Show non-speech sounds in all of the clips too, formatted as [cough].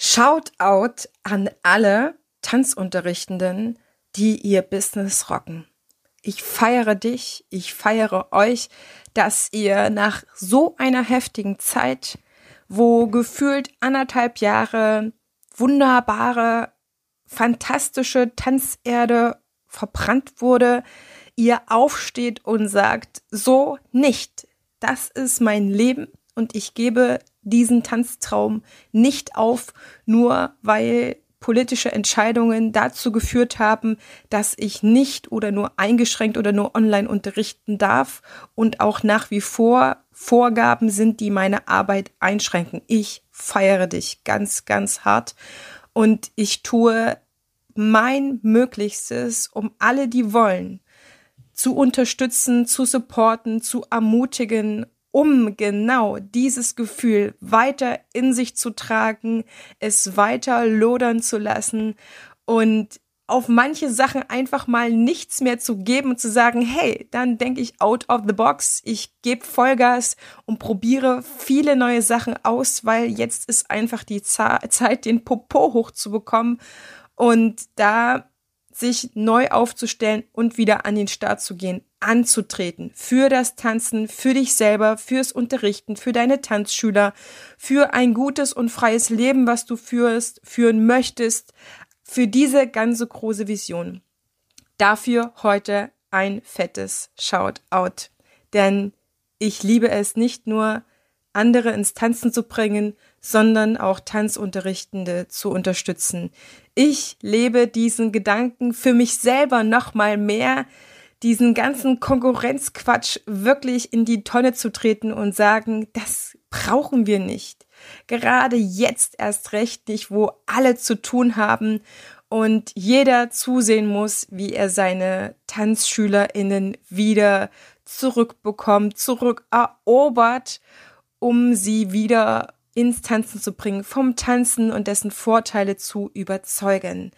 Shoutout an alle Tanzunterrichtenden, die ihr Business rocken. Ich feiere dich, ich feiere euch, dass ihr nach so einer heftigen Zeit, wo gefühlt anderthalb Jahre wunderbare, fantastische Tanzerde verbrannt wurde, ihr aufsteht und sagt, so nicht. Das ist mein Leben und ich gebe diesen Tanztraum nicht auf, nur weil politische Entscheidungen dazu geführt haben, dass ich nicht oder nur eingeschränkt oder nur online unterrichten darf und auch nach wie vor Vorgaben sind, die meine Arbeit einschränken. Ich feiere dich ganz, ganz hart und ich tue mein Möglichstes, um alle, die wollen, zu unterstützen, zu supporten, zu ermutigen um genau dieses Gefühl weiter in sich zu tragen, es weiter lodern zu lassen und auf manche Sachen einfach mal nichts mehr zu geben und zu sagen, hey, dann denke ich out of the box, ich gebe Vollgas und probiere viele neue Sachen aus, weil jetzt ist einfach die Zeit, den Popo hochzubekommen. Und da sich neu aufzustellen und wieder an den Start zu gehen anzutreten für das Tanzen, für dich selber, fürs Unterrichten, für deine Tanzschüler, für ein gutes und freies Leben, was du führst, führen möchtest, für diese ganze große Vision. Dafür heute ein fettes Shoutout. Denn ich liebe es nicht nur, andere ins Tanzen zu bringen, sondern auch Tanzunterrichtende zu unterstützen. Ich lebe diesen Gedanken für mich selber noch mal mehr, diesen ganzen Konkurrenzquatsch wirklich in die Tonne zu treten und sagen, das brauchen wir nicht. Gerade jetzt erst recht nicht, wo alle zu tun haben und jeder zusehen muss, wie er seine TanzschülerInnen wieder zurückbekommt, zurückerobert, um sie wieder ins Tanzen zu bringen, vom Tanzen und dessen Vorteile zu überzeugen.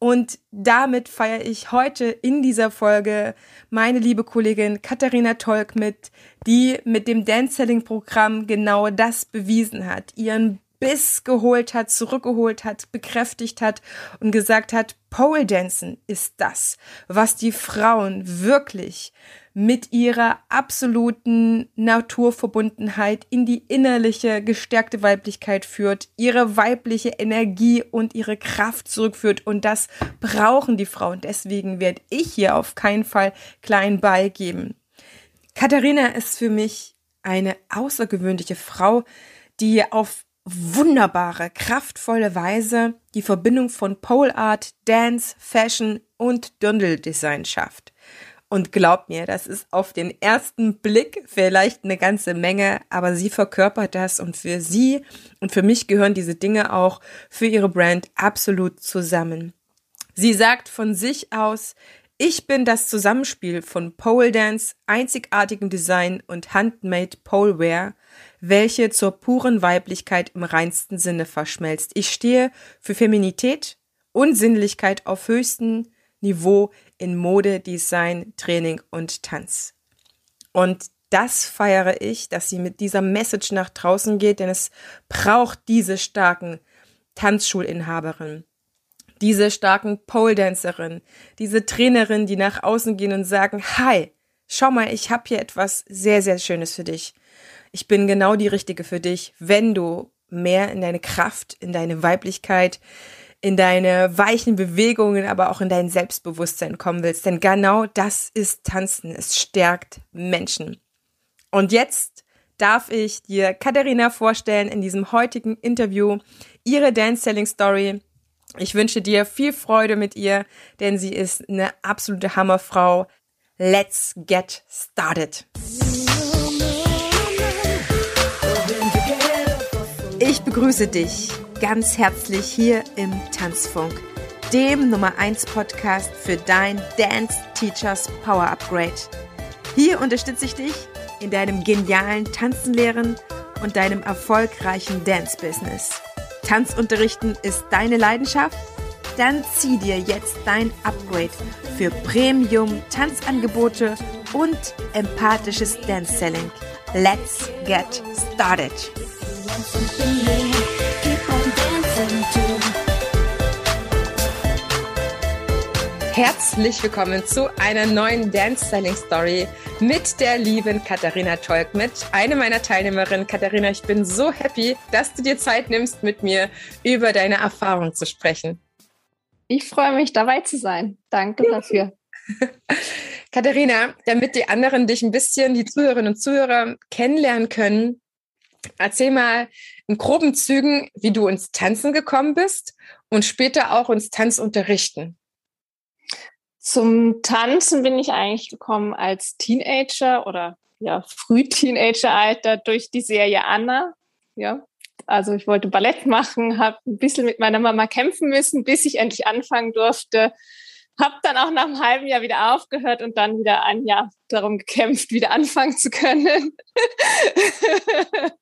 Und damit feiere ich heute in dieser Folge meine liebe Kollegin Katharina Tolk mit, die mit dem Dance Selling Programm genau das bewiesen hat, ihren Biss geholt hat, zurückgeholt hat, bekräftigt hat und gesagt hat, Pole Dancen ist das, was die Frauen wirklich mit ihrer absoluten Naturverbundenheit in die innerliche gestärkte Weiblichkeit führt, ihre weibliche Energie und ihre Kraft zurückführt. Und das brauchen die Frauen. Deswegen werde ich hier auf keinen Fall klein beigeben. Katharina ist für mich eine außergewöhnliche Frau, die auf wunderbare, kraftvolle Weise die Verbindung von Pole Art, Dance, Fashion und Dirndl Design schafft. Und glaubt mir, das ist auf den ersten Blick vielleicht eine ganze Menge, aber sie verkörpert das und für sie und für mich gehören diese Dinge auch für ihre Brand absolut zusammen. Sie sagt von sich aus, ich bin das Zusammenspiel von Pole Dance, einzigartigem Design und Handmade Poleware, welche zur puren Weiblichkeit im reinsten Sinne verschmelzt. Ich stehe für Feminität und Sinnlichkeit auf höchstem Niveau in Mode, Design, Training und Tanz. Und das feiere ich, dass sie mit dieser Message nach draußen geht, denn es braucht diese starken Tanzschulinhaberinnen, diese starken Pole Dancerin, diese Trainerin, die nach außen gehen und sagen, hi, schau mal, ich habe hier etwas sehr, sehr Schönes für dich. Ich bin genau die Richtige für dich, wenn du mehr in deine Kraft, in deine Weiblichkeit, in deine weichen Bewegungen, aber auch in dein Selbstbewusstsein kommen willst. Denn genau das ist Tanzen. Es stärkt Menschen. Und jetzt darf ich dir Katharina vorstellen in diesem heutigen Interview ihre Dance Selling Story. Ich wünsche dir viel Freude mit ihr, denn sie ist eine absolute Hammerfrau. Let's get started. Ich begrüße dich ganz herzlich hier im Tanzfunk, dem Nummer 1 Podcast für dein Dance Teachers Power Upgrade. Hier unterstütze ich dich in deinem genialen Tanzenlehren und deinem erfolgreichen Dance Business. Tanzunterrichten ist deine Leidenschaft? Dann zieh dir jetzt dein Upgrade für Premium Tanzangebote und empathisches Dance Selling. Let's get started. Herzlich willkommen zu einer neuen Dance Styling Story mit der lieben Katharina Tolk, mit einer meiner Teilnehmerinnen. Katharina, ich bin so happy, dass du dir Zeit nimmst, mit mir über deine Erfahrung zu sprechen. Ich freue mich, dabei zu sein. Danke dafür. [laughs] Katharina, damit die anderen dich ein bisschen, die Zuhörerinnen und Zuhörer kennenlernen können, erzähl mal in groben Zügen, wie du ins Tanzen gekommen bist und später auch ins Tanzunterrichten. Zum Tanzen bin ich eigentlich gekommen als Teenager oder ja, Früh-Teenager-Alter durch die Serie Anna. Ja, also ich wollte Ballett machen, habe ein bisschen mit meiner Mama kämpfen müssen, bis ich endlich anfangen durfte. Habe dann auch nach einem halben Jahr wieder aufgehört und dann wieder ein Jahr darum gekämpft, wieder anfangen zu können. [laughs]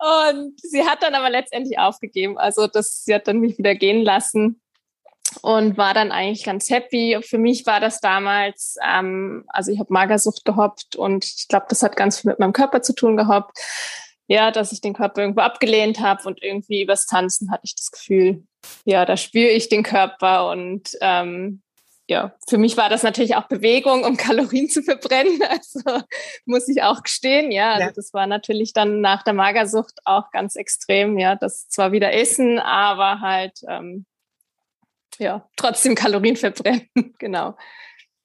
und sie hat dann aber letztendlich aufgegeben. Also das, sie hat dann mich wieder gehen lassen und war dann eigentlich ganz happy. Für mich war das damals, ähm, also ich habe Magersucht gehoppt und ich glaube, das hat ganz viel mit meinem Körper zu tun gehabt. Ja, dass ich den Körper irgendwo abgelehnt habe und irgendwie übers Tanzen hatte ich das Gefühl, ja, da spüre ich den Körper und ähm, ja, für mich war das natürlich auch Bewegung, um [laughs] Kalorien zu verbrennen. Also muss ich auch gestehen, ja. Also ja. das war natürlich dann nach der Magersucht auch ganz extrem, ja. Das zwar wieder Essen, aber halt ähm, ja, trotzdem Kalorien verbrennen, [laughs] genau.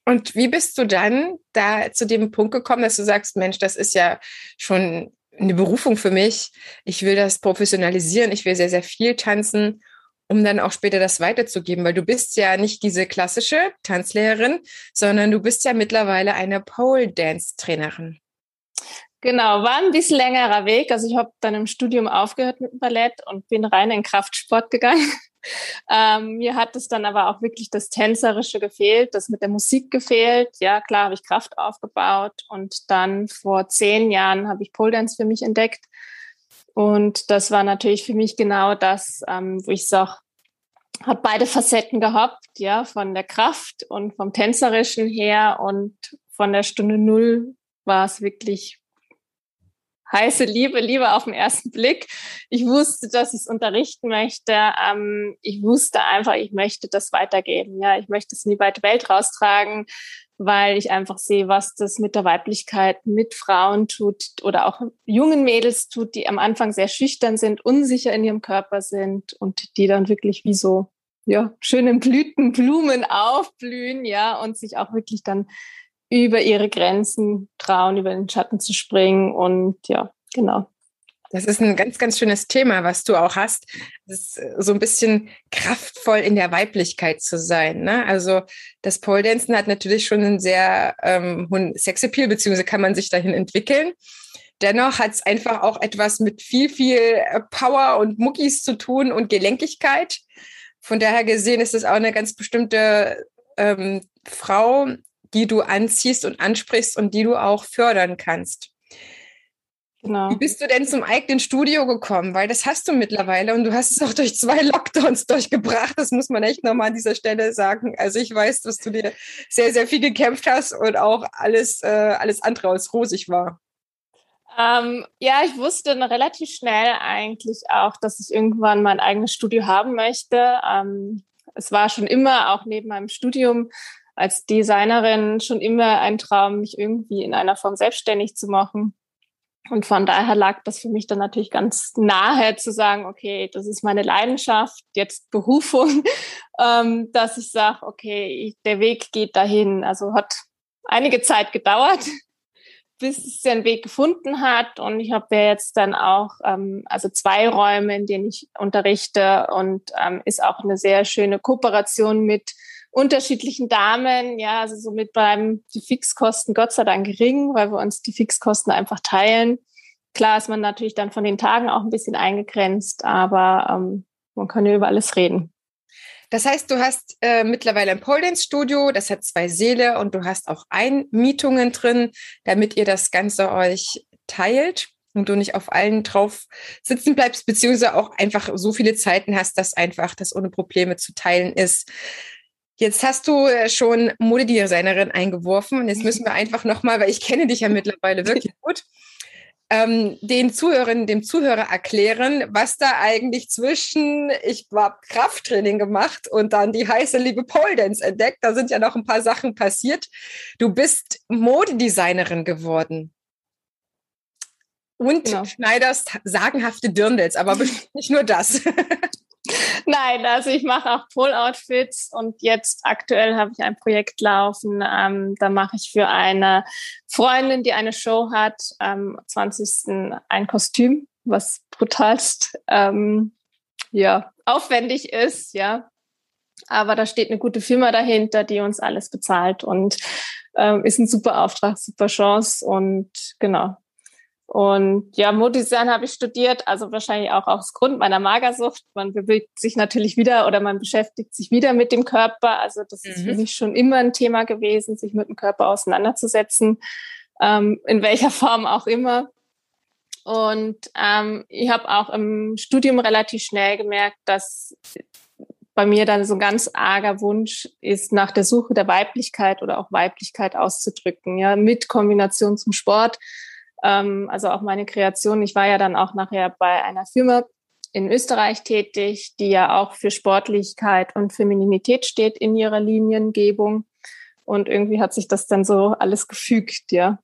Und wie bist du dann da zu dem Punkt gekommen, dass du sagst, Mensch, das ist ja schon eine Berufung für mich. Ich will das professionalisieren. Ich will sehr, sehr viel tanzen, um dann auch später das weiterzugeben, weil du bist ja nicht diese klassische Tanzlehrerin, sondern du bist ja mittlerweile eine Pole Dance Trainerin. Genau, war ein bisschen längerer Weg. Also ich habe dann im Studium aufgehört mit dem Ballett und bin rein in Kraftsport gegangen. [laughs] Ähm, mir hat es dann aber auch wirklich das Tänzerische gefehlt, das mit der Musik gefehlt. Ja, klar habe ich Kraft aufgebaut und dann vor zehn Jahren habe ich Pole Dance für mich entdeckt. Und das war natürlich für mich genau das, ähm, wo ich sage, hat beide Facetten gehabt, ja, von der Kraft und vom Tänzerischen her und von der Stunde Null war es wirklich heiße Liebe, Liebe auf den ersten Blick. Ich wusste, dass ich es unterrichten möchte. Ähm, ich wusste einfach, ich möchte das weitergeben. Ja, ich möchte es in die weite Welt raustragen, weil ich einfach sehe, was das mit der Weiblichkeit, mit Frauen tut oder auch jungen Mädels tut, die am Anfang sehr schüchtern sind, unsicher in ihrem Körper sind und die dann wirklich wie so ja, schönen Blüten, Blumen aufblühen, ja, und sich auch wirklich dann über ihre Grenzen trauen, über den Schatten zu springen und ja, genau. Das ist ein ganz, ganz schönes Thema, was du auch hast. Das äh, so ein bisschen kraftvoll in der Weiblichkeit zu sein. Ne? Also das Pole Dancen hat natürlich schon einen sehr ähm, hohen Sexappeal, beziehungsweise kann man sich dahin entwickeln. Dennoch hat es einfach auch etwas mit viel, viel äh, Power und Muckis zu tun und Gelenkigkeit. Von daher gesehen ist es auch eine ganz bestimmte ähm, Frau, die du anziehst und ansprichst und die du auch fördern kannst. Genau. Wie bist du denn zum eigenen Studio gekommen? Weil das hast du mittlerweile und du hast es auch durch zwei [laughs] Lockdowns durchgebracht. Das muss man echt nochmal an dieser Stelle sagen. Also ich weiß, dass du dir sehr, sehr viel gekämpft hast und auch alles, äh, alles andere als rosig war. Ähm, ja, ich wusste relativ schnell eigentlich auch, dass ich irgendwann mein eigenes Studio haben möchte. Ähm, es war schon immer auch neben meinem Studium als Designerin schon immer ein Traum, mich irgendwie in einer Form selbstständig zu machen. Und von daher lag das für mich dann natürlich ganz nahe zu sagen, okay, das ist meine Leidenschaft, jetzt Berufung, [laughs] ähm, dass ich sage, okay, der Weg geht dahin. Also hat einige Zeit gedauert, [laughs] bis es den Weg gefunden hat. Und ich habe ja jetzt dann auch ähm, also zwei Räume, in denen ich unterrichte und ähm, ist auch eine sehr schöne Kooperation mit unterschiedlichen Damen. Ja, also somit bleiben die Fixkosten Gott sei Dank gering, weil wir uns die Fixkosten einfach teilen. Klar ist man natürlich dann von den Tagen auch ein bisschen eingegrenzt, aber ähm, man kann ja über alles reden. Das heißt, du hast äh, mittlerweile ein Pole Dance Studio, das hat zwei Säle und du hast auch Einmietungen drin, damit ihr das Ganze euch teilt und du nicht auf allen drauf sitzen bleibst, beziehungsweise auch einfach so viele Zeiten hast, dass einfach das ohne Probleme zu teilen ist. Jetzt hast du äh, schon Modedesignerin eingeworfen und jetzt müssen wir einfach nochmal, weil ich kenne dich ja mittlerweile wirklich [laughs] gut. ähm, den Zuhörerinnen, dem Zuhörer erklären, was da eigentlich zwischen, ich habe Krafttraining gemacht und dann die heiße liebe Pole Dance entdeckt. Da sind ja noch ein paar Sachen passiert. Du bist Modedesignerin geworden. Und genau. schneiderst sagenhafte Dirndls, aber [laughs] nicht nur das. [laughs] Nein, also ich mache auch Pole-Outfits und jetzt aktuell habe ich ein Projekt laufen. Ähm, da mache ich für eine Freundin, die eine Show hat, am 20. ein Kostüm, was brutalst ähm, ja, aufwendig ist, ja. Aber da steht eine gute Firma dahinter, die uns alles bezahlt und ähm, ist ein super Auftrag, super Chance und genau, und ja, Modedesign habe ich studiert, also wahrscheinlich auch aus Grund meiner Magersucht. Man bewegt sich natürlich wieder oder man beschäftigt sich wieder mit dem Körper. Also das mhm. ist für mhm. mich schon immer ein Thema gewesen, sich mit dem Körper auseinanderzusetzen, ähm, in welcher [laughs] Form auch immer. Und ähm, ich habe auch im Studium relativ schnell gemerkt, dass bei mir dann so ein ganz arger Wunsch ist, nach der Suche der Weiblichkeit oder auch Weiblichkeit auszudrücken, ja, mit Kombination zum Sport ähm, also auch meine Kreation. Ich war ja dann auch nachher bei einer Firma in Österreich tätig, die ja auch für Sportlichkeit und Femininität steht in ihrer Liniengebung. Und irgendwie hat sich das dann so alles gefügt, ja.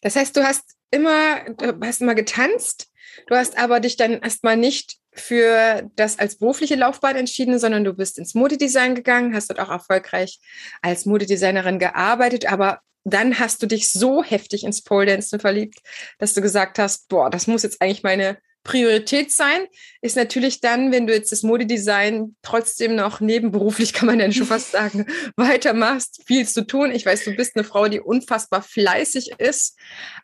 Das heißt, du hast immer, du hast immer getanzt, du hast aber dich dann erstmal nicht für das als berufliche Laufbahn entschieden, sondern du bist ins Modedesign gegangen, hast dort auch erfolgreich als Modedesignerin gearbeitet, aber dann hast du dich so heftig ins Pole Dancen verliebt, dass du gesagt hast, boah, das muss jetzt eigentlich meine Priorität sein. Ist natürlich dann, wenn du jetzt das Modedesign trotzdem noch nebenberuflich, kann man ja schon fast [laughs] sagen, weitermachst, viel zu tun. Ich weiß, du bist eine Frau, die unfassbar fleißig ist,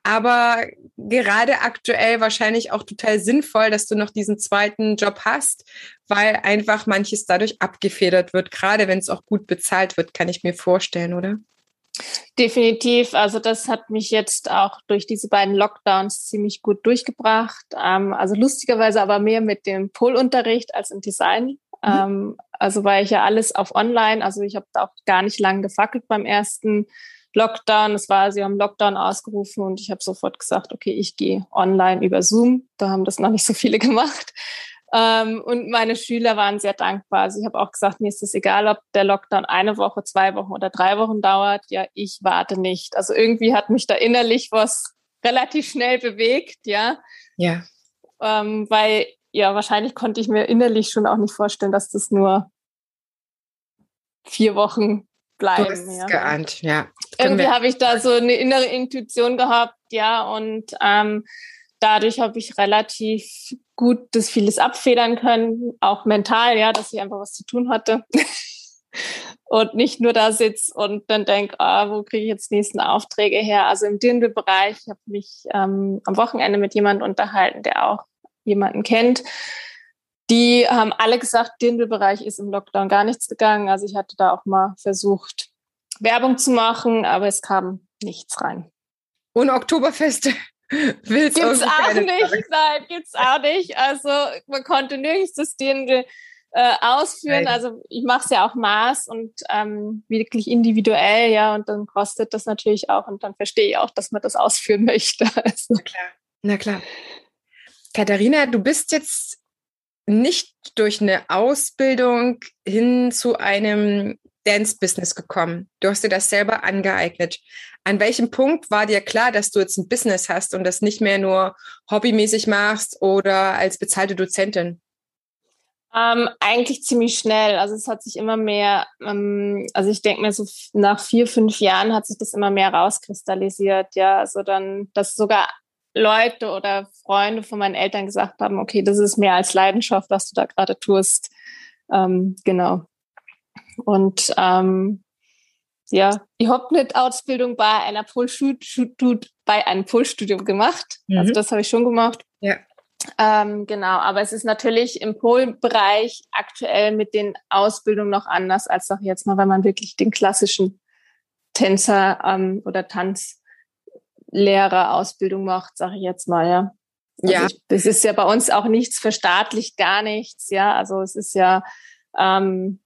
aber gerade aktuell wahrscheinlich auch total sinnvoll, dass du noch diesen zweiten Job hast, weil einfach manches dadurch abgefedert wird, gerade wenn es auch gut bezahlt wird, kann ich mir vorstellen, oder? Definitiv. Also das hat mich jetzt auch durch diese beiden Lockdowns ziemlich gut durchgebracht. Ähm, also lustigerweise aber mehr mit dem Polunterricht als im Design. Mhm. Ähm, also war ich ja alles auf Online. Also ich habe auch gar nicht lange gefackelt beim ersten Lockdown. Es war, sie haben Lockdown ausgerufen und ich habe sofort gesagt, okay, ich gehe online über Zoom. Da haben das noch nicht so viele [laughs] gemacht. Ähm, und meine Schüler waren sehr dankbar. Also ich habe auch gesagt, mir ist es egal, ob der Lockdown eine Woche, zwei Wochen oder drei Wochen dauert. Ja, ich warte nicht. Also irgendwie hat mich da innerlich was relativ schnell bewegt, ja. Ja. Ähm, weil, ja, wahrscheinlich konnte ich mir innerlich schon auch nicht vorstellen, dass das nur vier Wochen bleiben. Du hast ja. geahnt, ja. Irgendwie habe ich da so eine innere Intuition gehabt, ja, und ähm, dadurch habe ich relativ gut das vieles abfedern können, auch mental, ja, dass ich einfach was zu tun hatte. [laughs] und nicht nur da sitze und dann denke, ah, wo kriege ich jetzt nächsten Aufträge her? Also im Dirndl-Bereich habe ich mich ähm, am Wochenende mit jemandem unterhalten, der auch jemanden kennt. Die haben alle gesagt, Dirndl-Bereich ist im Lockdown gar nichts gegangen. Also ich hatte da auch mal versucht, Werbung zu machen, aber es kam nichts rein. Und Oktoberfeste Will's gibt's auch nicht, sagen. nein, gibt's auch nicht. Also man konnte nirgends das Dirndl äh, ausführen. Nein. Also ich mache es ja auch Maß und ähm, wirklich individuell, ja, und dann kostet das natürlich auch und dann verstehe ich auch, dass man das ausführen möchte. [laughs] Also. Na klar, na klar. Katharina, du bist jetzt nicht durch eine Ausbildung hin zu einem Dance-Business gekommen. Du hast dir das selber angeeignet. An welchem Punkt war dir klar, dass du jetzt ein Business hast und das nicht mehr nur hobbymäßig machst oder als bezahlte Dozentin? Ähm, eigentlich ziemlich schnell. Also es hat sich immer mehr, ähm, also ich denke mir so nach vier, fünf Jahren hat sich das immer mehr rauskristallisiert. Ja, also dann, dass sogar Leute oder Freunde von meinen Eltern gesagt haben, okay, das ist mehr als Leidenschaft, was du da gerade tust. Ähm, genau. Und ähm, ja, ich habe nicht Ausbildung bei einer Polstudium, bei einem Polstudium gemacht. Mhm. Also das habe ich schon gemacht. Ja. Ähm, genau, aber es ist natürlich im Polbereich aktuell mit den Ausbildungen noch anders als doch jetzt mal, wenn man wirklich den klassischen Tänzer ähm, oder Tanzlehrer-Ausbildung macht, sage ich jetzt mal, ja. Also ja. Ich, das ist ja bei uns auch nichts verstaatlicht, gar nichts, ja. Also es ist ja ähm,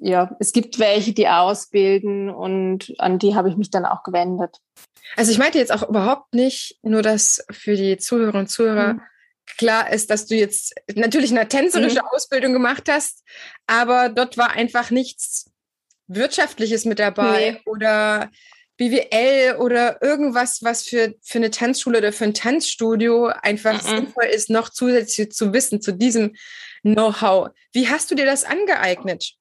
ja, es gibt welche, die ausbilden und an die habe ich mich dann auch gewendet. Also ich meinte jetzt auch überhaupt nicht nur, dass für die Zuhörer und Zuhörer mhm. klar ist, dass du jetzt natürlich eine tänzerische mhm. Ausbildung gemacht hast, aber dort war einfach nichts Wirtschaftliches mit dabei nee. oder BWL oder irgendwas, was für, für eine Tanzschule oder für ein Tanzstudio einfach mhm. sinnvoll ist, noch zusätzlich zu wissen zu diesem Know-how. Wie hast du dir das angeeignet?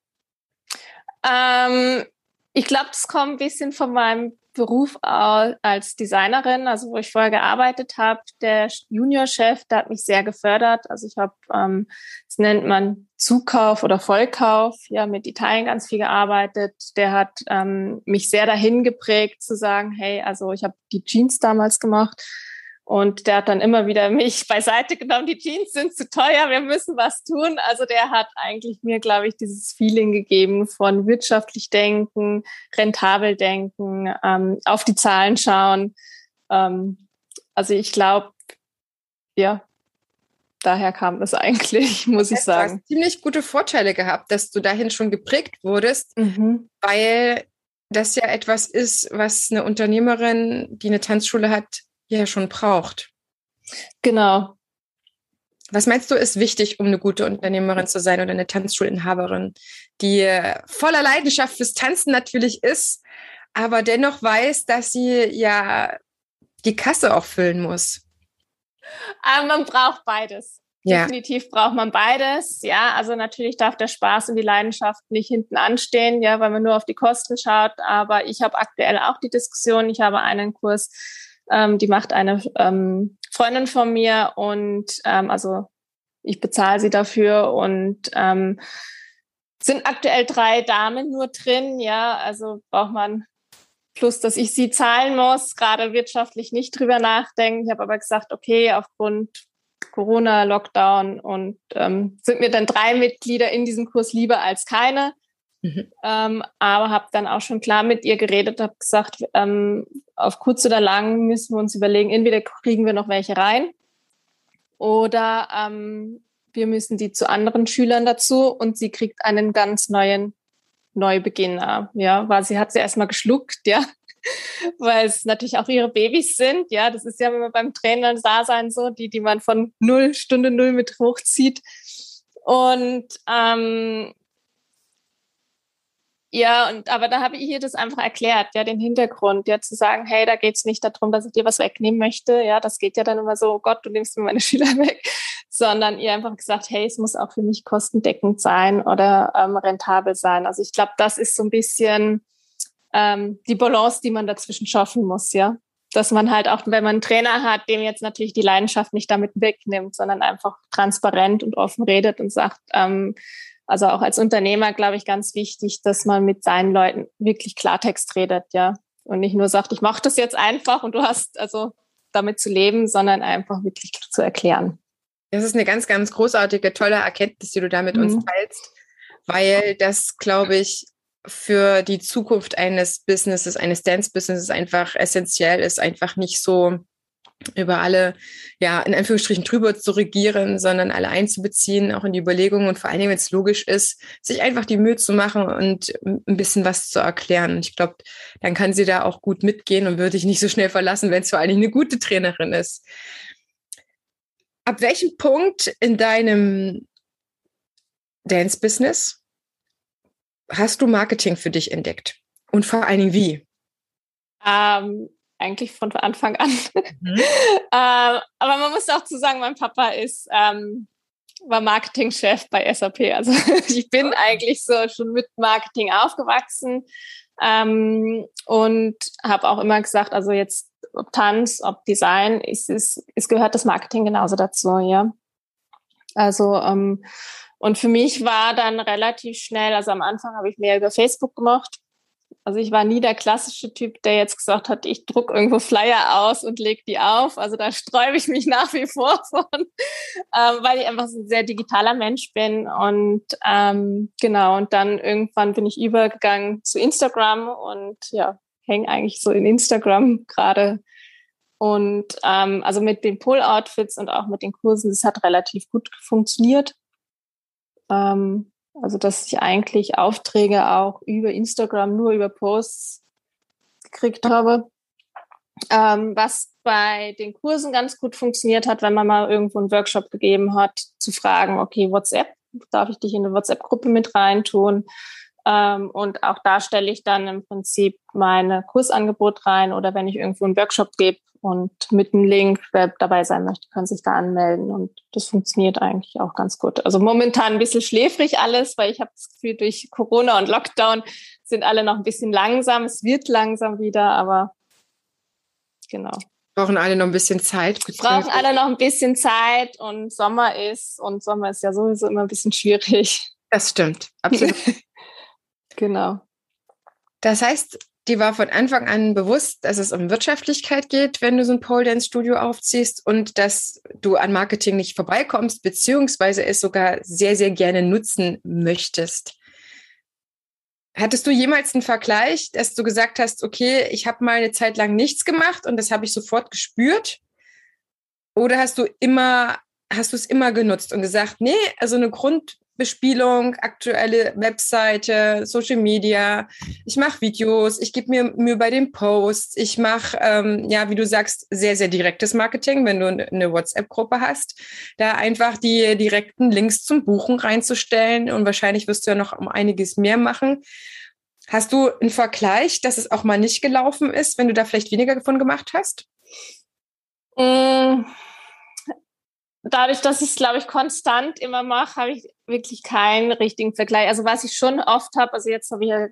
Ähm, ich glaube, das kommt ein bisschen von meinem Beruf als Designerin, also wo ich vorher gearbeitet habe. Der Juniorchef, der hat mich sehr gefördert. Also ich habe, ähm, das nennt man Zukauf oder Vollkauf, ja, mit Italien ganz viel gearbeitet. Der hat ähm, mich sehr dahin geprägt zu sagen, hey, also ich habe die Jeans damals gemacht und der hat dann immer wieder mich [laughs] beiseite genommen, die Jeans sind zu teuer, wir müssen was tun. Also der hat eigentlich mir, glaube ich, dieses Feeling gegeben von wirtschaftlich denken, rentabel denken, ähm, auf die Zahlen schauen. Ähm, also ich glaube, ja, daher kam das [laughs] eigentlich, muss ich sagen. Du hast ziemlich gute Vorteile gehabt, dass du dahin schon geprägt wurdest, mhm. weil das ja etwas ist, was eine Unternehmerin, die eine Tanzschule hat, ja schon braucht. Genau. Was meinst du, ist wichtig, um eine gute Unternehmerin zu sein oder eine Tanzschulinhaberin, die voller Leidenschaft fürs Tanzen natürlich ist, aber dennoch weiß, dass sie ja die Kasse auch füllen muss? Aber ähm, man braucht beides. Ja. Definitiv braucht man beides. Ja, also natürlich darf der Spaß und die Leidenschaft nicht hinten anstehen, ja, weil man nur auf die Kosten schaut. Aber ich habe aktuell auch die Diskussion. Ich habe einen Kurs ähm, die macht eine ähm, Freundin von mir und ähm, also ich bezahle sie dafür und ähm, sind aktuell drei Damen nur drin. Ja, also braucht man plus, dass ich sie zahlen muss, gerade wirtschaftlich nicht drüber nachdenken. Ich habe aber gesagt, okay, aufgrund Corona, Lockdown und ähm, sind mir dann drei Mitglieder in diesem Kurs lieber als keine. Mhm. Ähm, aber habe dann auch schon klar mit ihr geredet, habe gesagt, ähm, auf kurz oder lang müssen wir uns überlegen, entweder kriegen wir noch welche rein oder ähm, wir müssen die zu anderen Schülern dazu und sie kriegt einen ganz neuen Neubeginner, ja, weil sie hat sie erstmal geschluckt, ja, [laughs] weil es natürlich auch ihre Babys sind, ja, das ist ja immer beim Trainer da sein so, die, die man von null, Stunde null mit hochzieht. Und ähm, ja, und aber da habe ich ihr das einfach erklärt, ja, den Hintergrund, ja, zu sagen, hey, da geht es nicht darum, dass ich dir was wegnehmen möchte, ja, das geht ja dann immer so, oh Gott, du nimmst mir meine [laughs] Schüler weg, sondern ihr einfach gesagt, hey, es muss auch für mich kostendeckend sein oder ähm, rentabel sein. Also ich glaube, das ist so ein bisschen ähm, die Balance, die man dazwischen schaffen muss, ja. Dass man halt auch, wenn man einen Trainer hat, dem jetzt natürlich die Leidenschaft nicht damit wegnimmt, sondern einfach transparent und offen redet und sagt, ähm, also auch als Unternehmer, glaube ich, ganz wichtig, dass man mit seinen Leuten wirklich Klartext redet, ja. Und nicht nur sagt, ich mache das jetzt einfach und du hast also damit zu leben, sondern einfach wirklich zu erklären. Das ist eine ganz, ganz großartige, tolle Erkenntnis, die du da mit mhm. uns teilst, weil das, glaube ich, für die Zukunft eines Businesses, eines Dance-Businesses einfach essentiell ist, einfach nicht so über alle, ja, in Anführungsstrichen drüber zu regieren, sondern alle einzubeziehen, auch in die Überlegungen und vor allen Dingen, wenn es logisch ist, sich einfach die Mühe zu machen und ein bisschen was zu erklären. Und ich glaube, dann kann sie da auch gut mitgehen und würde dich nicht so schnell verlassen, wenn es vor allen Dingen eine gute Trainerin ist. Ab welchem Punkt in deinem Dance-Business hast du Marketing für dich entdeckt? Und vor allen Dingen wie? Ähm, eigentlich von Anfang an. Mhm. [laughs] äh, aber man muss auch zu sagen, mein Papa ist ähm, war Marketingchef bei SAP. Also [laughs] ich bin eigentlich so schon mit Marketing aufgewachsen ähm, und habe auch immer gesagt, also jetzt ob Tanz, ob Design, es, ist, es gehört das Marketing genauso dazu, ja. Also ähm, und für mich war dann relativ schnell, also am Anfang habe ich mehr über Facebook gemacht also ich war nie der klassische Typ, der jetzt gesagt hat, ich druck irgendwo Flyer aus und leg die auf. Also da sträube ich mich [laughs] nach wie vor von, ähm, weil ich einfach so ein sehr digitaler Mensch bin. Und ähm, genau, und dann irgendwann bin ich übergegangen zu Instagram und ja, hänge eigentlich so in Instagram gerade. Und ähm, also mit den Pull-Outfits und auch mit den Kursen, das hat relativ gut funktioniert. Ähm, Also dass ich eigentlich Aufträge auch über Instagram, nur über Posts gekriegt habe. Ähm, was bei den Kursen ganz gut funktioniert hat, wenn man mal irgendwo einen Workshop gegeben hat, zu fragen, okay, WhatsApp, darf ich dich in eine WhatsApp-Gruppe mit reintun? Ähm, und auch da stelle ich dann im Prinzip meine Kursangebot rein oder wenn ich irgendwo einen Workshop gebe und mit einem Link, wer dabei sein möchte, kann sich da anmelden und das funktioniert eigentlich auch ganz gut. Also momentan ein bisschen schläfrig alles, weil ich habe das Gefühl, durch Corona und Lockdown sind alle noch ein bisschen langsam. Es wird langsam wieder, aber genau. Brauchen alle noch ein bisschen Zeit. Brauchen alle noch ein bisschen Zeit und Sommer ist und Sommer ist ja sowieso immer ein bisschen schwierig. Das stimmt, absolut. [laughs] Genau. Das heißt, dir war von Anfang an bewusst, dass es um Wirtschaftlichkeit geht, wenn du so ein Pole Dance Studio aufziehst und dass du an Marketing nicht vorbeikommst, beziehungsweise es sogar sehr, sehr gerne nutzen möchtest. Hattest du jemals einen Vergleich, dass du gesagt hast, okay, ich habe mal eine Zeit lang nichts gemacht und das habe ich sofort gespürt? Oder hast du immer, hast du es immer genutzt und gesagt, nee, also eine Grund, Bespielung, aktuelle Webseite, Social Media. Ich mache Videos, ich gebe mir Mühe bei den Posts. Ich mache, ähm, ja, wie du sagst, sehr, sehr direktes Marketing, wenn du eine WhatsApp-Gruppe hast. Da einfach die direkten Links zum Buchen reinzustellen und wahrscheinlich wirst du ja noch um einiges mehr machen. Hast du einen Vergleich, dass es auch mal nicht gelaufen ist, wenn du da vielleicht weniger davon gemacht hast? Mmh dadurch, dass ich es, glaube ich, konstant immer mache, habe ich wirklich keinen richtigen Vergleich. Also was ich schon oft habe, also jetzt habe ich ja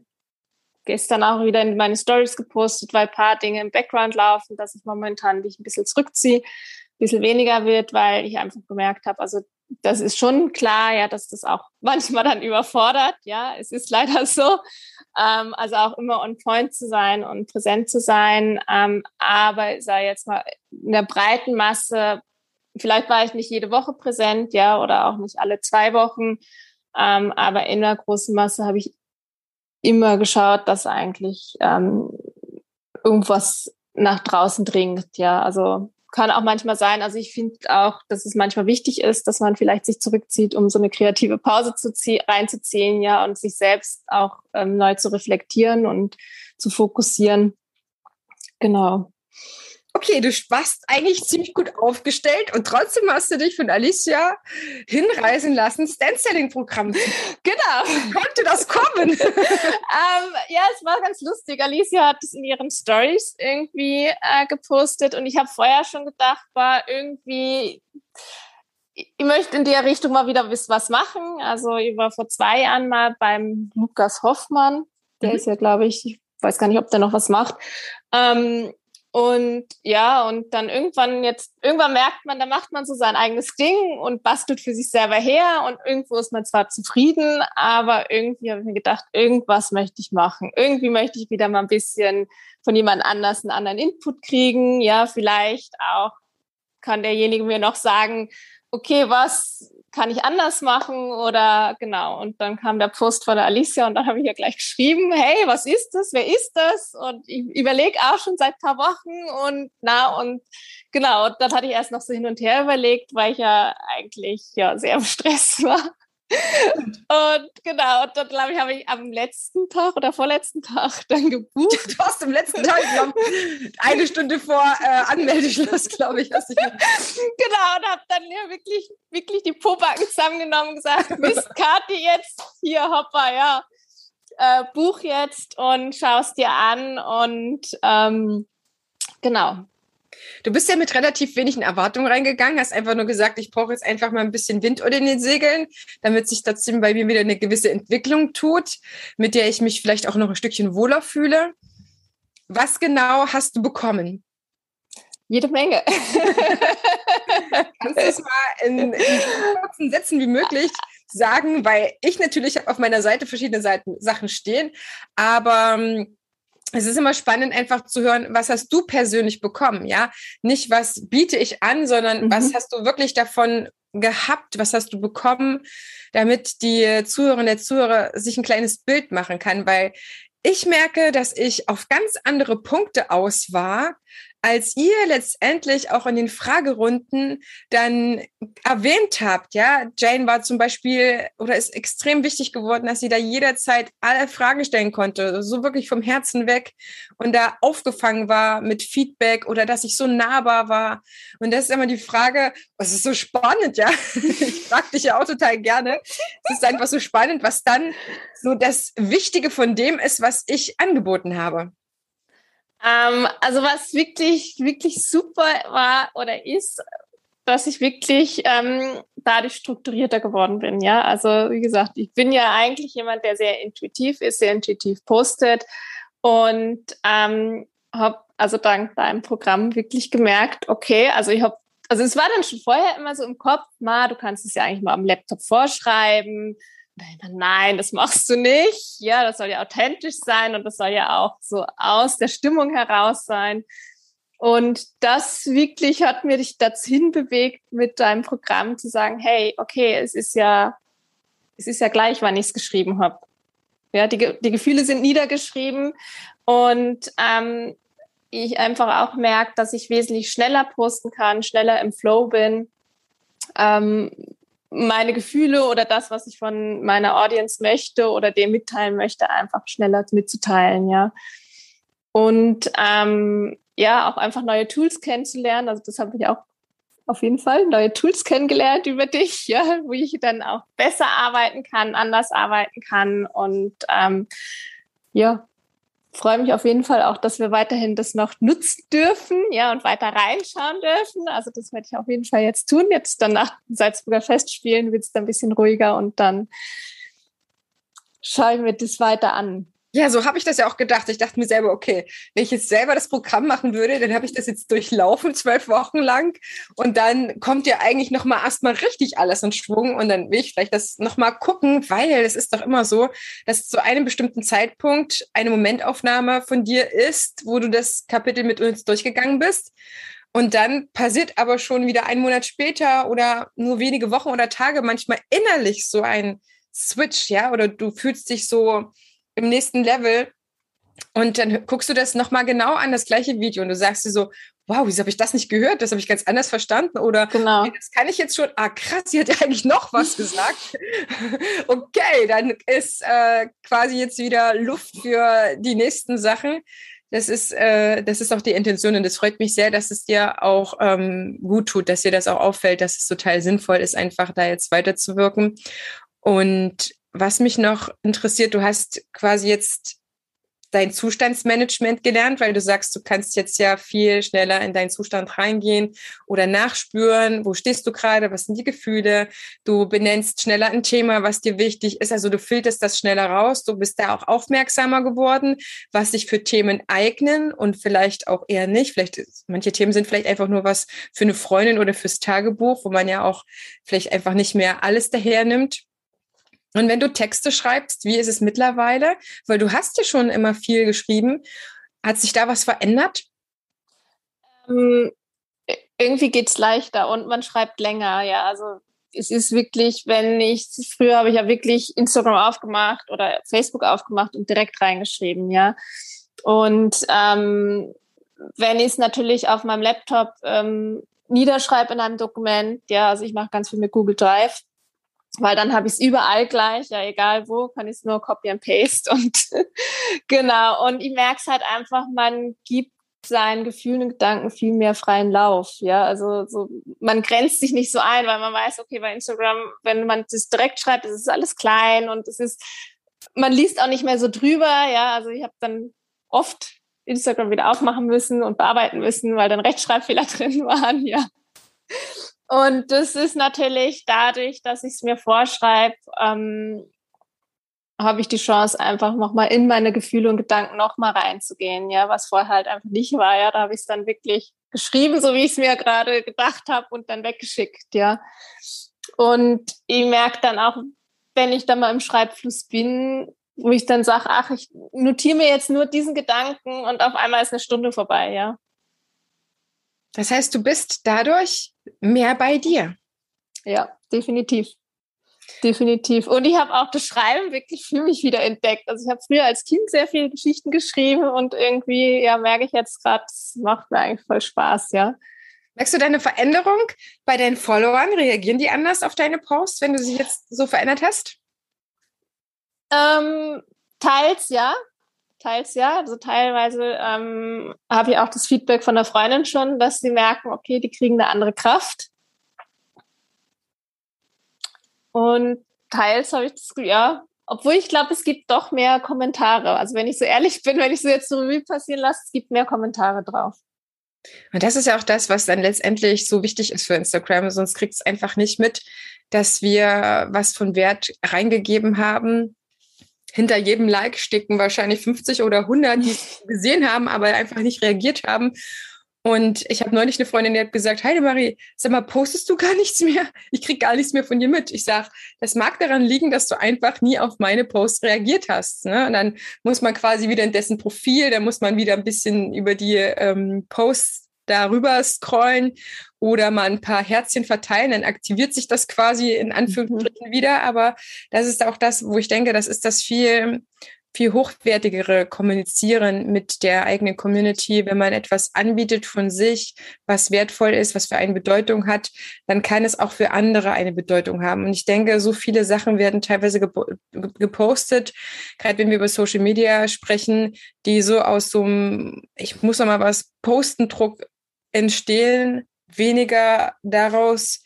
gestern auch wieder in meine Stories gepostet, weil ein paar Dinge im Background laufen, dass ich momentan mich ein bisschen zurückziehe, ein bisschen weniger wird, weil ich einfach gemerkt habe, also das ist schon klar, ja, dass das auch [laughs] manchmal dann überfordert, ja, es ist leider so. Ähm, also auch immer on point zu sein und präsent zu sein. Ähm, aber sei jetzt mal in der breiten Masse vielleicht war ich nicht jede Woche präsent, ja, oder auch nicht alle zwei Wochen. Ähm, aber in der großen Masse habe ich immer geschaut, dass eigentlich ähm, irgendwas nach draußen dringt, ja. Also kann auch manchmal sein, also ich finde auch, dass es manchmal wichtig ist, dass man vielleicht sich zurückzieht, um so eine kreative Pause zu reinzuziehen, ja, und sich selbst auch ähm, neu zu reflektieren und zu fokussieren. Genau okay, du warst eigentlich ziemlich gut aufgestellt und trotzdem hast du dich von Alicia hinreißen lassen, Stand-Selling-Programm. Genau. Wie konnte das kommen? [laughs] ähm, ja, es war ganz lustig. Alicia hat es in ihren Stories irgendwie äh, gepostet und ich habe vorher schon gedacht, war irgendwie ich möchte in der Richtung mal wieder was machen. Also ich war vor zwei Jahren mal beim Lukas Hoffmann. Der mhm. ist ja, glaube ich, ich weiß gar nicht, ob der noch was macht. Ähm, und ja, und dann irgendwann jetzt, irgendwann merkt man, da macht man so sein eigenes Ding und bastelt für sich selber her und irgendwo ist man zwar zufrieden, aber irgendwie habe ich mir gedacht, irgendwas möchte ich machen. Irgendwie möchte ich wieder mal ein bisschen von jemand anders einen anderen Input kriegen. Ja, vielleicht auch kann derjenige mir noch sagen, okay, was kann ich anders machen oder genau. Und dann kam der Post von der Alicia und dann habe ich ja gleich geschrieben, hey, was ist das? Wer ist das? Und ich überlege auch schon seit paar Wochen und na und genau, und dann hatte ich erst noch so hin und her überlegt, weil ich ja eigentlich ja sehr im Stress [laughs] war und genau, und dann glaube ich, habe ich am letzten Tag oder vorletzten Tag [laughs] dann gebucht. Du hast am letzten Tag, glaub, eine Stunde vor äh, Anmeldeschluss, glaube ich, hast du Genau, und habe dann ja wirklich, wirklich die Pobacken zusammengenommen und gesagt, Mist, Kati jetzt, hier, hoppa, ja, äh, buch jetzt und schaust dir an. Und ähm, genau, Du bist ja mit relativ wenigen Erwartungen reingegangen, hast einfach nur gesagt, ich brauche jetzt einfach mal ein bisschen Wind unter den Segeln, damit sich trotzdem bei mir wieder eine gewisse Entwicklung tut, mit der ich mich vielleicht auch noch ein Stückchen wohler fühle. Was genau hast du bekommen? Jede Menge. Kannst du es mal in, in so kurzen Sätzen wie möglich sagen, weil ich natürlich auf meiner Seite verschiedene Seiten, Sachen stehen, aber ähm, es ist immer spannend, einfach zu hören, was hast du persönlich bekommen, ja? Nicht, was biete ich an, sondern mhm. was hast du wirklich davon gehabt, was hast du bekommen, damit die Zuhörerin, der Zuhörer sich ein kleines Bild machen kann, weil ich merke, dass ich auf ganz andere Punkte aus war, als ihr letztendlich auch in den Fragerunden dann erwähnt habt, ja, Jane war zum Beispiel oder ist extrem wichtig geworden, dass sie da jederzeit alle Fragen stellen konnte, so wirklich vom Herzen weg und da aufgefangen war mit Feedback oder dass ich so nahbar war. Und das ist immer die Frage, was ist so spannend, ja? [laughs] Ich frage dich ja auch total gerne. Es ist einfach so spannend, was dann so das Wichtige von dem ist, was ich angeboten habe. Ähm, also was wirklich, wirklich super war oder ist, dass ich wirklich ähm, dadurch strukturierter geworden bin. Ja, also wie gesagt, ich bin ja eigentlich jemand, der sehr intuitiv ist, sehr intuitiv postet und ähm, habe also dank deinem Programm wirklich gemerkt, okay, also ich habe, also es war dann schon vorher immer so im Kopf, ma, du kannst es ja eigentlich mal am Laptop vorschreiben, nein, das machst du nicht. Ja, das soll ja authentisch sein und das soll ja auch so aus der Stimmung heraus sein. Und das wirklich hat mir dich dazu hinbewegt, mit deinem Programm zu sagen, hey, okay, es ist ja, es ist ja gleich, wann ich es geschrieben habe. Ja, die, die Gefühle sind niedergeschrieben und ähm, ich einfach auch merke, dass ich wesentlich schneller posten kann, schneller im Flow bin, ähm, meine Gefühle oder das, was ich von meiner Audience möchte oder dem mitteilen möchte, einfach schneller mitzuteilen, ja. Und ähm, ja, auch einfach neue Tools kennenzulernen. Also das habe ich auch auf jeden Fall neue Tools kennengelernt über dich, ja, wo ich dann auch besser arbeiten kann, anders arbeiten kann und ähm, ja, freue mich auf jeden Fall auch, dass wir weiterhin das noch nutzen dürfen, ja, und weiter reinschauen dürfen. Also das werde ich auf jeden Fall jetzt tun. Jetzt dann nach Salzburger Festspielen wird es dann ein bisschen ruhiger und dann schaue ich mir das weiter an. Ja, so habe ich das ja auch gedacht. Ich dachte mir selber, okay, wenn ich jetzt selber das Programm machen würde, dann habe ich das jetzt durchlaufen, [laughs] zwölf Wochen lang. Und dann kommt ja eigentlich nochmal erstmal richtig alles in Schwung. Und dann will ich vielleicht das nochmal gucken, weil es ist doch immer so, dass zu einem bestimmten Zeitpunkt eine Momentaufnahme von dir ist, wo du das Kapitel mit uns durchgegangen bist. Und dann passiert aber schon wieder einen Monat später oder nur wenige Wochen oder Tage manchmal innerlich so ein Switch, ja, oder du fühlst dich so, im nächsten Level und dann guckst du das nochmal genau an, das gleiche Video und du sagst dir so, wow, wieso habe ich das nicht gehört? Das habe ich ganz anders verstanden. Oder genau. das kann ich jetzt schon, ah krass, sie hat ja eigentlich noch was [laughs] gesagt. [laughs] okay, dann ist äh, quasi jetzt wieder Luft für die nächsten Sachen. Das ist, äh, das ist auch die Intention und das freut mich sehr, dass es dir auch ähm, gut tut, dass dir das auch auffällt, dass es total sinnvoll ist, einfach da jetzt weiterzuwirken. Und was mich noch interessiert, du hast quasi jetzt dein Zustandsmanagement gelernt, weil du sagst, du kannst jetzt ja viel schneller in deinen Zustand reingehen oder nachspüren, wo stehst du gerade, was sind die Gefühle, du benennst schneller ein Thema, was dir wichtig ist, also du filterst das schneller raus, du bist da auch aufmerksamer geworden, was sich für Themen eignen und vielleicht auch eher nicht, vielleicht manche Themen sind vielleicht einfach nur was für eine Freundin oder fürs Tagebuch, wo man ja auch vielleicht einfach nicht mehr alles daher nimmt und wenn du Texte schreibst, wie ist es mittlerweile? Weil du hast ja schon immer viel geschrieben. Hat sich da was verändert? Ähm, irgendwie geht es leichter und man schreibt länger, ja. Also es ist wirklich, wenn ich, früher habe ich ja wirklich Instagram aufgemacht oder Facebook aufgemacht und direkt reingeschrieben, ja. Und ähm, wenn ich es natürlich auf meinem Laptop ähm, niederschreibe in einem Dokument, ja, also ich mache ganz viel mit Google Drive, weil dann habe ich es überall gleich, ja egal wo, kann ich es nur copy and paste und [laughs] genau. Und ich merke es halt einfach, man gibt seinen Gefühlen und Gedanken viel mehr freien Lauf. Ja, also so, man grenzt sich nicht so ein, weil man weiß, okay, bei Instagram, wenn man das direkt schreibt, ist es alles klein und es ist, man liest auch nicht mehr so drüber. Ja, also ich habe dann oft Instagram wieder aufmachen müssen und bearbeiten müssen, weil dann Rechtschreibfehler [laughs] drin waren. Ja. Und das ist natürlich dadurch, dass ich es mir vorschreibe, ähm, habe ich die Chance, einfach nochmal in meine Gefühle und Gedanken nochmal reinzugehen, ja, was vorher halt einfach nicht war, ja, da habe ich es dann wirklich geschrieben, so wie ich es mir gerade gedacht habe und dann weggeschickt, ja. Und ich merke dann auch, wenn ich dann mal im Schreibfluss bin, wo ich dann sage, ach, ich notiere mir jetzt nur diesen Gedanken und auf einmal ist eine Stunde vorbei, ja. Das heißt, du bist dadurch mehr bei dir. Ja, definitiv. Definitiv. Und ich habe auch das Schreiben wirklich für mich wieder entdeckt. Also ich habe früher als Kind sehr viele Geschichten geschrieben und irgendwie, ja, merke ich jetzt gerade, es macht mir eigentlich voll Spaß, ja. Merkst du deine Veränderung bei deinen Followern? Reagieren die anders auf deine Posts, wenn du sie jetzt so verändert hast? Ähm, teils ja, teils ja. Also teilweise ähm, habe ich auch das Feedback von der Freundin schon, dass sie merken, okay, die kriegen eine andere Kraft. Und teils habe ich das, ja, obwohl ich glaube, es gibt doch mehr Kommentare. Also wenn ich so ehrlich [laughs] bin, wenn ich so jetzt so Revue passieren lasse, es gibt mehr Kommentare drauf. Und das ist ja auch das, was dann letztendlich so wichtig ist für Instagram. Sonst kriegt es einfach nicht mit, dass wir was von Wert reingegeben haben. Hinter jedem Like stecken wahrscheinlich 50 oder 100, die es [laughs] gesehen haben, aber einfach nicht reagiert haben. Und ich habe neulich eine Freundin, die hat gesagt, Heidemarie, sag mal, postest du gar nichts mehr? Ich krieg gar nichts mehr von dir mit. Ich sag, das mag daran liegen, dass du einfach nie auf meine Posts reagiert hast. Ne? Und dann muss man quasi wieder in dessen Profil, da muss man wieder ein bisschen über die ähm, Posts darüber scrollen oder mal ein paar Herzchen verteilen, dann aktiviert sich das quasi in Anführungsstrichen mhm. wieder. Aber das ist auch das, wo ich denke, das ist das viel viel hochwertigere Kommunizieren mit der eigenen Community. Wenn man etwas anbietet von sich, was wertvoll ist, was für eine Bedeutung hat, dann kann es auch für andere eine Bedeutung haben. Und ich denke, so viele Sachen werden teilweise gepostet, gerade wenn wir über Social Media sprechen, die so aus so einem, ich muss noch mal was posten, Druck entstehen, weniger daraus,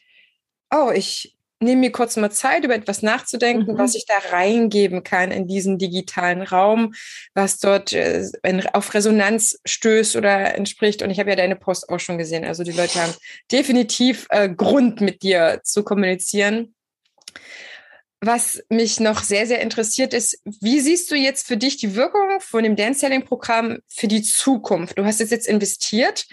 oh, ich nehme mir kurz mal Zeit, über etwas nachzudenken, mhm. was ich da reingeben kann in diesen digitalen Raum, was dort äh, auf Resonanz stößt oder entspricht. Und ich habe ja deine Post auch schon gesehen. Also die Leute haben definitiv äh, Grund, mit dir zu kommunizieren. Was mich noch sehr, sehr interessiert ist, wie siehst du jetzt für dich die Wirkung von dem Dance-Selling-Programm für die Zukunft? Du hast es jetzt investiert.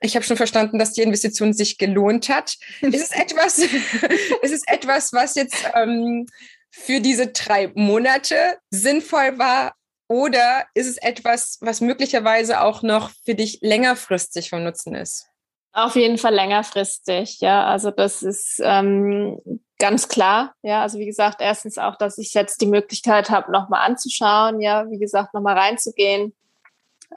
Ich habe schon verstanden, dass die Investition sich gelohnt hat. Ist es [laughs] etwas, [laughs] ist es etwas, was jetzt ähm, für diese drei Monate sinnvoll war? Oder ist es etwas, was möglicherweise auch noch für dich längerfristig von Nutzen ist? Auf jeden Fall längerfristig, ja. Also das ist ähm, ganz klar, ja. Also wie gesagt, erstens auch, dass ich jetzt die Möglichkeit habe, nochmal anzuschauen, ja, wie gesagt, nochmal reinzugehen,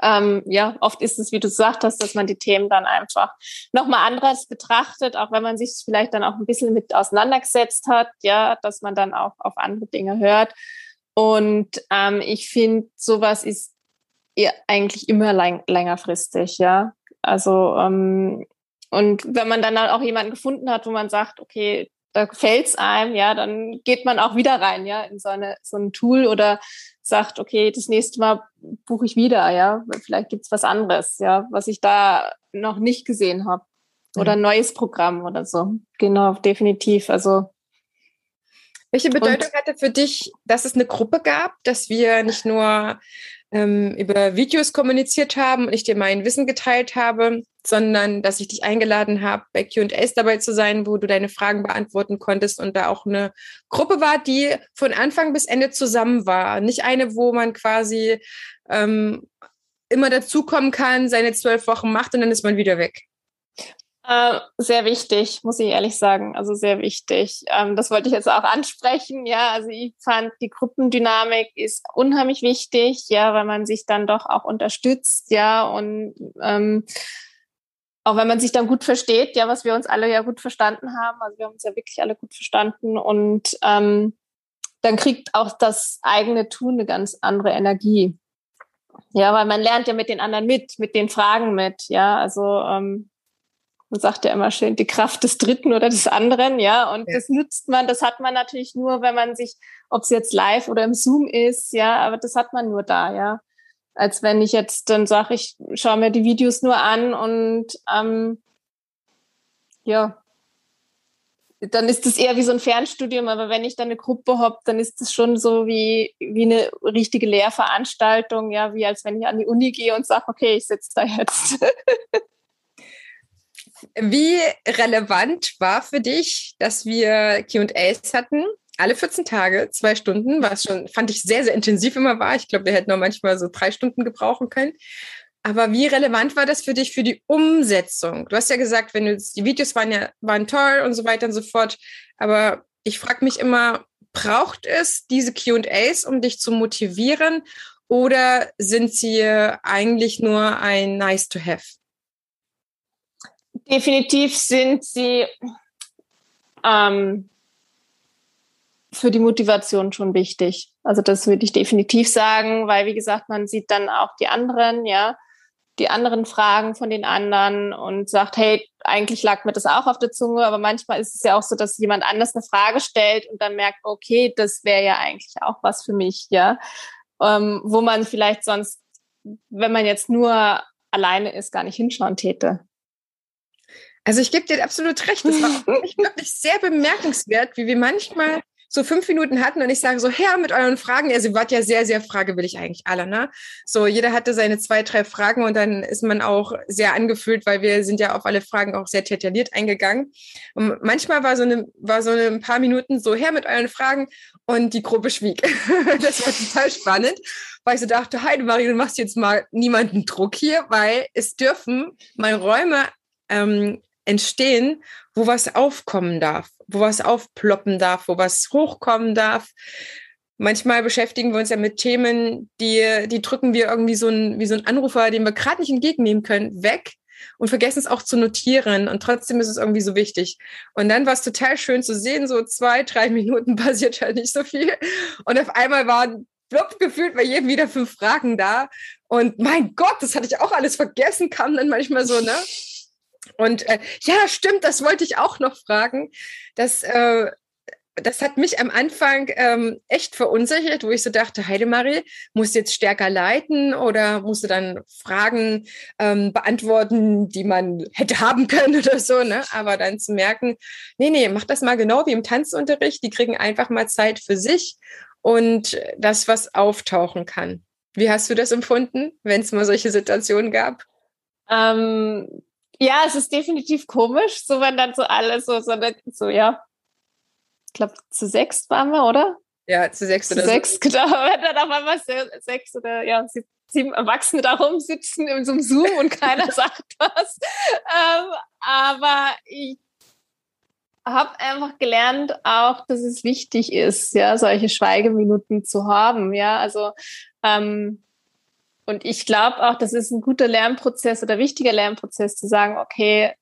ähm, ja, oft ist es, wie du gesagt hast, dass man die Themen dann einfach nochmal anders betrachtet, auch wenn man sich vielleicht dann auch ein bisschen mit auseinandergesetzt hat, ja, dass man dann auch auf andere Dinge hört. Und ähm, ich finde, sowas ist eigentlich immer lang, längerfristig, ja. Also ähm, und wenn man dann auch jemanden gefunden hat, wo man sagt, okay, da gefällt's einem, ja, dann geht man auch wieder rein, ja, in so, eine, so ein Tool oder sagt, okay, das nächste Mal buche ich wieder, ja, vielleicht gibt's was anderes, ja, was ich da noch nicht gesehen habe. Oder ein neues Programm oder so. Genau, definitiv. Also welche Bedeutung hatte für dich, dass es eine Gruppe gab, dass wir nicht nur ähm, über Videos kommuniziert haben und ich dir mein Wissen geteilt habe, sondern dass ich dich eingeladen habe, bei QAs dabei zu sein, wo du deine Fragen beantworten konntest und da auch eine Gruppe war, die von Anfang bis Ende zusammen war. Nicht eine, wo man quasi ähm, immer dazukommen kann, seine zwölf Wochen macht und dann ist man wieder weg. Äh, sehr wichtig, muss ich ehrlich sagen. Also sehr wichtig. Ähm, das wollte ich jetzt auch ansprechen. Ja, also ich fand die Gruppendynamik ist unheimlich wichtig, ja, weil man sich dann doch auch unterstützt, ja, und ähm, auch wenn man sich dann gut versteht, ja, was wir uns alle ja gut verstanden haben. Also wir haben uns ja wirklich alle gut verstanden und ähm, dann kriegt auch das eigene Tun eine ganz andere Energie. Ja, weil man lernt ja mit den anderen mit, mit den Fragen mit. Ja, also ähm, man sagt ja immer schön, die Kraft des Dritten oder des anderen, ja. Und ja. das nutzt man, das hat man natürlich nur, wenn man sich, ob es jetzt live oder im Zoom ist, ja, aber das hat man nur da, ja. Als wenn ich jetzt dann sage, ich schaue mir die Videos nur an und ähm, ja, dann ist das eher wie so ein Fernstudium, aber wenn ich dann eine Gruppe habe, dann ist das schon so wie, wie eine richtige Lehrveranstaltung, ja, wie als wenn ich an die Uni gehe und sage, okay, ich sitze da jetzt. Wie relevant war für dich, dass wir QAs hatten? Alle 14 Tage, zwei Stunden, was schon, fand ich sehr, sehr intensiv immer war. Ich glaube, wir hätten noch manchmal so drei Stunden gebrauchen können. Aber wie relevant war das für dich für die Umsetzung? Du hast ja gesagt, wenn du die Videos waren ja waren toll und so weiter und so fort. Aber ich frage mich immer, braucht es diese QAs, um dich zu motivieren? Oder sind sie eigentlich nur ein Nice to Have? Definitiv sind sie ähm, für die Motivation schon wichtig. Also das würde ich definitiv sagen, weil wie gesagt, man sieht dann auch die anderen, ja, die anderen Fragen von den anderen und sagt, hey, eigentlich lag mir das auch auf der Zunge, aber manchmal ist es ja auch so, dass jemand anders eine Frage stellt und dann merkt, okay, das wäre ja eigentlich auch was für mich, ja, ähm, wo man vielleicht sonst, wenn man jetzt nur alleine ist, gar nicht hinschauen täte. Also ich gebe dir absolut recht. Das war [laughs] wirklich sehr bemerkenswert, wie wir manchmal so fünf Minuten hatten und ich sage so, Herr, mit euren Fragen, also wart ja sehr, sehr fragewillig eigentlich alle, ne? So, jeder hatte seine zwei, drei Fragen und dann ist man auch sehr angefühlt, weil wir sind ja auf alle Fragen auch sehr detailliert eingegangen. Und manchmal war so eine, war so ein paar Minuten so, Herr, mit euren Fragen und die Gruppe schwieg. [laughs] das war total spannend, weil ich so dachte, Heide Marie, du machst jetzt mal niemanden Druck hier, weil es dürfen mal Räume ähm, entstehen, wo was aufkommen darf, wo was aufploppen darf, wo was hochkommen darf. Manchmal beschäftigen wir uns ja mit Themen, die, die drücken wir irgendwie so ein, wie so ein Anrufer, den wir gerade nicht entgegennehmen können, weg und vergessen es auch zu notieren. Und trotzdem ist es irgendwie so wichtig. Und dann war es total schön zu sehen, so zwei, drei Minuten [laughs] passiert halt nicht so viel. Und auf einmal waren blub gefühlt bei jedem wieder fünf Fragen da. Und mein Gott, das hatte ich auch alles vergessen, kam dann manchmal so, ne? Und äh, ja, stimmt, das wollte ich auch noch fragen. Das, äh, das hat mich am Anfang ähm, echt verunsichert, wo ich so dachte, Heidemarie, musst du jetzt stärker leiten oder musst du dann Fragen ähm, beantworten, die man hätte haben können [laughs] oder so, ne? Aber dann zu merken, nee, nee, mach das mal genau wie im Tanzunterricht. Die kriegen einfach mal Zeit für sich und das, was auftauchen kann. Wie hast du das empfunden, wenn es mal solche Situationen gab? Ähm, ja, es ist definitiv komisch, so wenn dann so alles so, so, so ja. Ich glaube, zu sechs waren wir, oder? Ja, zu sechs oder zu sechs, so. genau. [laughs] Wenn dann auf einmal sechs oder ja, sieben Erwachsene da rumsitzen in so einem Zoom und keiner [laughs] sagt was. Ähm, aber ich habe einfach gelernt auch, dass es wichtig ist, ja, solche Schweigeminuten zu haben. Ja, also ähm, und ich glaube auch, das ist ein guter Lernprozess oder wichtiger Lernprozess zu sagen, okay,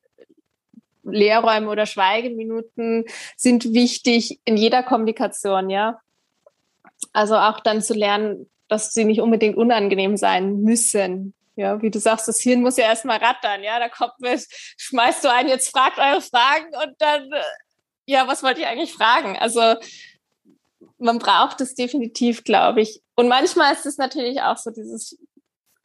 Lehrräume oder Schweigeminuten sind wichtig in jeder Kommunikation, ja. Also auch dann zu lernen, dass sie nicht unbedingt unangenehm sein müssen. Ja, wie du sagst, das Hirn muss ja erstmal rattern, ja. Da kommt mit, schmeißt du einen, jetzt fragt eure Fragen und dann, äh, ja, was wollt ihr eigentlich fragen? Also man braucht es definitiv, glaube ich. Und manchmal ist es natürlich auch so dieses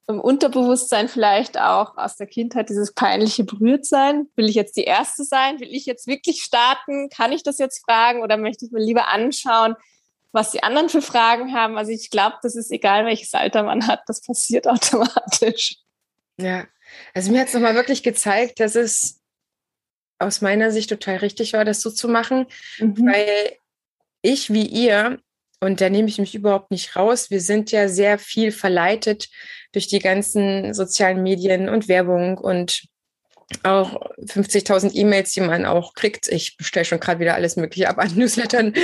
im Unterbewusstsein vielleicht auch aus der Kindheit dieses peinliche Berührtsein. Will ich jetzt die Erste sein? Will ich jetzt wirklich starten? Kann ich das jetzt fragen oder möchte ich mir lieber anschauen, was die anderen für Fragen haben? Also ich glaube, das ist egal, welches Alter man hat, das passiert [laughs] automatisch. Ja, also mir hat es nochmal wirklich gezeigt, dass es aus meiner Sicht total richtig war, das so zu machen, mhm. weil ich wie ihr und da nehme ich mich überhaupt nicht raus. Wir sind ja sehr viel verleitet durch die ganzen sozialen Medien und Werbung und auch 50.000 E-Mails, die man auch kriegt. Ich bestelle schon gerade wieder alles Mögliche ab an [laughs] Newslettern,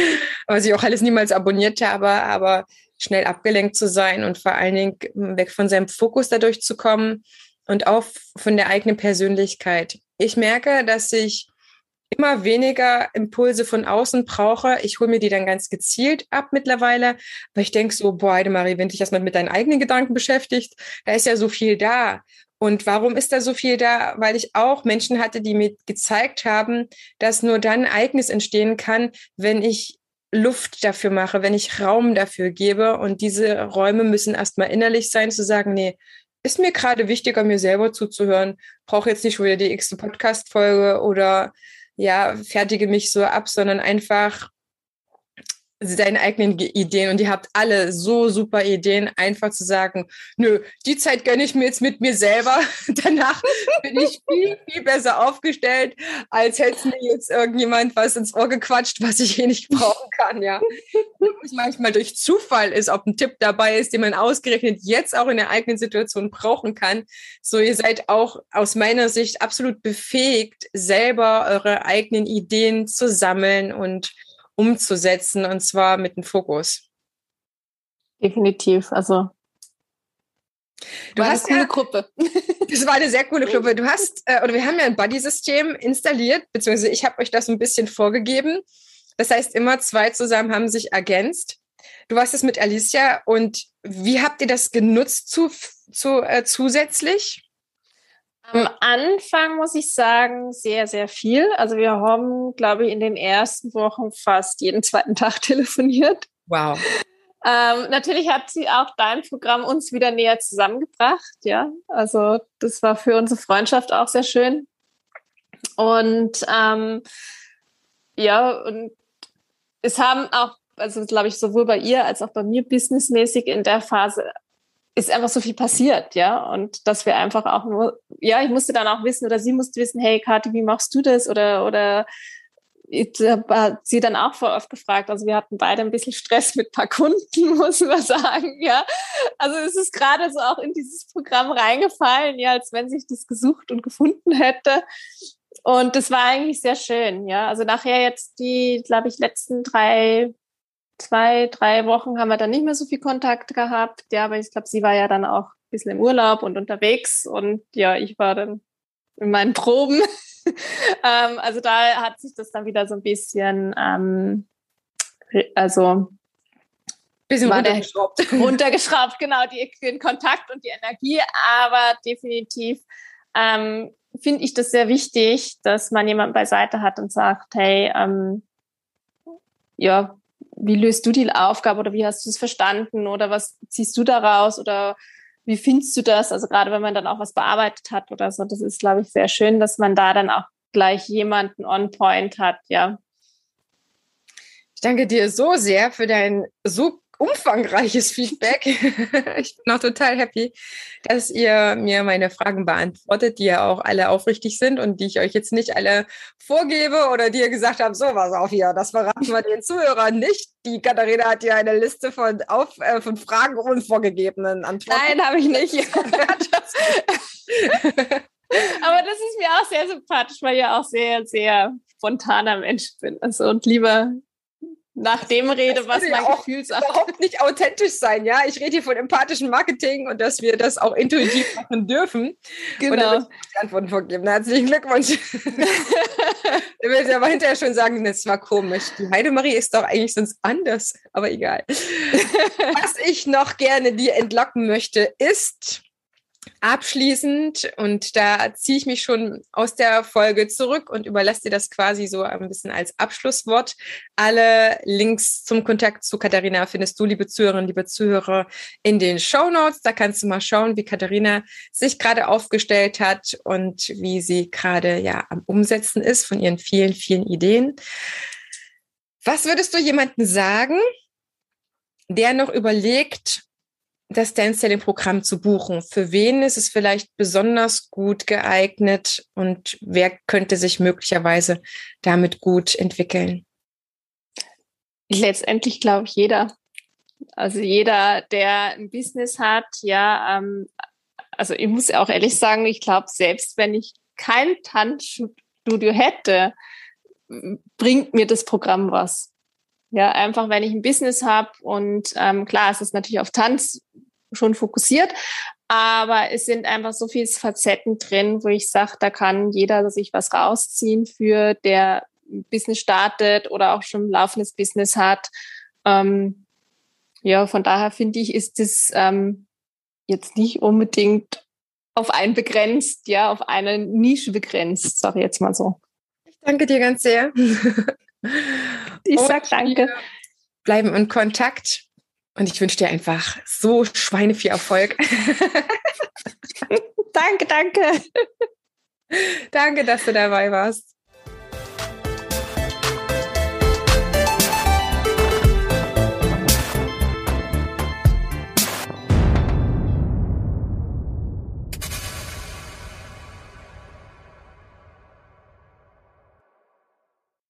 was ich auch alles niemals abonniert habe, aber schnell abgelenkt zu sein und vor allen Dingen weg von seinem Fokus dadurch zu kommen und auch von der eigenen Persönlichkeit. Ich merke, dass ich immer weniger Impulse von außen brauche. Ich hole mir die dann ganz gezielt ab mittlerweile, weil ich denke so, boah, Marie, wenn dich erstmal mit deinen eigenen Gedanken beschäftigt, da ist ja so viel da. Und warum ist da so viel da? Weil ich auch Menschen hatte, die mir gezeigt haben, dass nur dann Ereignis entstehen kann, wenn ich Luft dafür mache, wenn ich Raum dafür gebe. Und diese Räume müssen erstmal innerlich sein, zu sagen, nee, ist mir gerade wichtiger, mir selber zuzuhören. Brauche jetzt nicht wieder die x Podcast-Folge oder ja, fertige mich so ab, sondern einfach seine eigenen Ideen und ihr habt alle so super Ideen, einfach zu sagen, nö, die Zeit gönne ich mir jetzt mit mir selber. [laughs] Danach bin ich viel, viel besser aufgestellt, als hätte mir jetzt irgendjemand was ins Ohr gequatscht, was ich eh nicht brauchen kann, ja. Und manchmal durch Zufall ist, ob ein Tipp dabei ist, den man ausgerechnet jetzt auch in der eigenen Situation brauchen kann. So, ihr seid auch aus meiner Sicht absolut befähigt, selber eure eigenen Ideen zu sammeln und umzusetzen und zwar mit dem Fokus. Definitiv. Also Du hast eine coole ja, Gruppe. [laughs] Das war eine sehr coole Gruppe. Du hast, äh, oder wir haben ja ein Buddy-System installiert, beziehungsweise ich habe euch das ein bisschen vorgegeben. Das heißt, immer zwei zusammen haben sich ergänzt. Du warst es mit Alicia und wie habt ihr das genutzt zu, zu, äh, zusätzlich? Am Anfang muss ich sagen, sehr, sehr viel. Also wir haben, glaube ich, in den ersten Wochen fast jeden zweiten [laughs] Tag telefoniert. Wow. Ähm, natürlich hat sie auch dein Programm uns wieder näher zusammengebracht, ja. Also das war für unsere Freundschaft auch sehr schön. Und ähm, ja, und es haben auch, also glaube ich, sowohl bei ihr als auch bei mir businessmäßig in der Phase ist einfach so viel passiert, ja. Und dass wir einfach auch nur, ja, ich musste dann auch wissen oder sie musste wissen, hey Kathi, wie machst du das? Oder, oder ich habe sie dann auch voll oft gefragt. Also wir hatten beide ein bisschen Stress mit paar Kunden, [laughs] muss man sagen. Ja, also es ist gerade so auch in dieses Programm reingefallen, ja, als wenn sich das gesucht und gefunden hätte. Und das war eigentlich sehr schön. Ja, also nachher jetzt die, glaube ich, letzten drei, zwei, drei Wochen haben wir dann nicht mehr so viel Kontakt gehabt. Ja, aber ich glaube, sie war ja dann auch ein bisschen im Urlaub und unterwegs und ja, ich war dann in meinen Proben. [laughs] ähm, also da hat sich das dann wieder so ein bisschen, ähm, also bisschen runtergeschraubt. [laughs] runtergeschraubt, genau, die, den Kontakt und die Energie, aber definitiv ähm, finde ich das sehr wichtig, dass man jemanden beiseite hat und sagt, hey, ähm, ja, wie löst du die Aufgabe oder wie hast du es verstanden oder was ziehst du daraus oder wie findest du das? Also gerade wenn man dann auch was bearbeitet hat oder so, das ist, glaube ich, sehr schön, dass man da dann auch gleich jemanden on point hat, ja. Ich danke dir so sehr für dein so umfangreiches Feedback. [laughs] ich bin auch total happy, dass ihr mir meine Fragen beantwortet, die ja auch alle aufrichtig sind und die ich euch jetzt nicht alle vorgebe oder die ihr gesagt habt, so was auf hier, das verraten wir den Zuhörern nicht. Die Katharina hat ja eine Liste von, auf, äh, von Fragen und vorgegebenen Antworten. Nein, habe ich nicht. [laughs] Aber das ist mir auch sehr sympathisch, weil ich ja auch sehr, sehr spontaner Mensch bin. Also und lieber nach dem rede, was mein ja Gefühl sagt. überhaupt nicht authentisch sein, ja. Ich rede hier von empathischem Marketing und dass wir das auch intuitiv [laughs] machen dürfen. Genau. Und die Antworten vorgeben. Herzlichen Glückwunsch. [laughs] ich will aber hinterher schon sagen, das war komisch. Die Heidemarie ist doch eigentlich sonst anders, aber egal. [laughs] was ich noch gerne dir entlocken möchte, ist abschließend, und da ziehe ich mich schon aus der Folge zurück und überlasse dir das quasi so ein bisschen als Abschlusswort. Alle Links zum Kontakt zu Katharina findest du, liebe Zuhörerinnen, liebe Zuhörer, in den Show Notes. Da kannst du mal schauen, wie Katharina sich gerade aufgestellt hat und wie sie gerade ja am Umsetzen ist von ihren vielen, vielen Ideen. Was würdest du jemandem sagen, der noch überlegt, das Dance-Selling-Programm zu buchen? Für wen ist es vielleicht besonders gut geeignet und wer könnte sich möglicherweise damit gut entwickeln? Letztendlich glaube ich jeder. Also jeder, der ein Business hat, ja, ähm, also ich muss auch ehrlich sagen, ich glaube, selbst wenn ich kein Tanzstudio hätte, bringt mir das Programm was. Ja, einfach wenn ich ein Business habe und ähm, klar, es ist natürlich auf Tanz schon fokussiert, aber es sind einfach so viele Facetten drin, wo ich sage, da kann jeder sich was rausziehen für der Business startet oder auch schon ein laufendes Business hat. Ähm, ja, von daher finde ich, ist das ähm, jetzt nicht unbedingt auf einen begrenzt, ja, auf eine Nische begrenzt, sage ich jetzt mal so. Ich danke dir ganz sehr. [laughs] Ich sag danke. Bleiben in Kontakt und ich wünsche dir einfach so Schweine viel Erfolg. [laughs] danke, danke. danke, dass du dabei warst.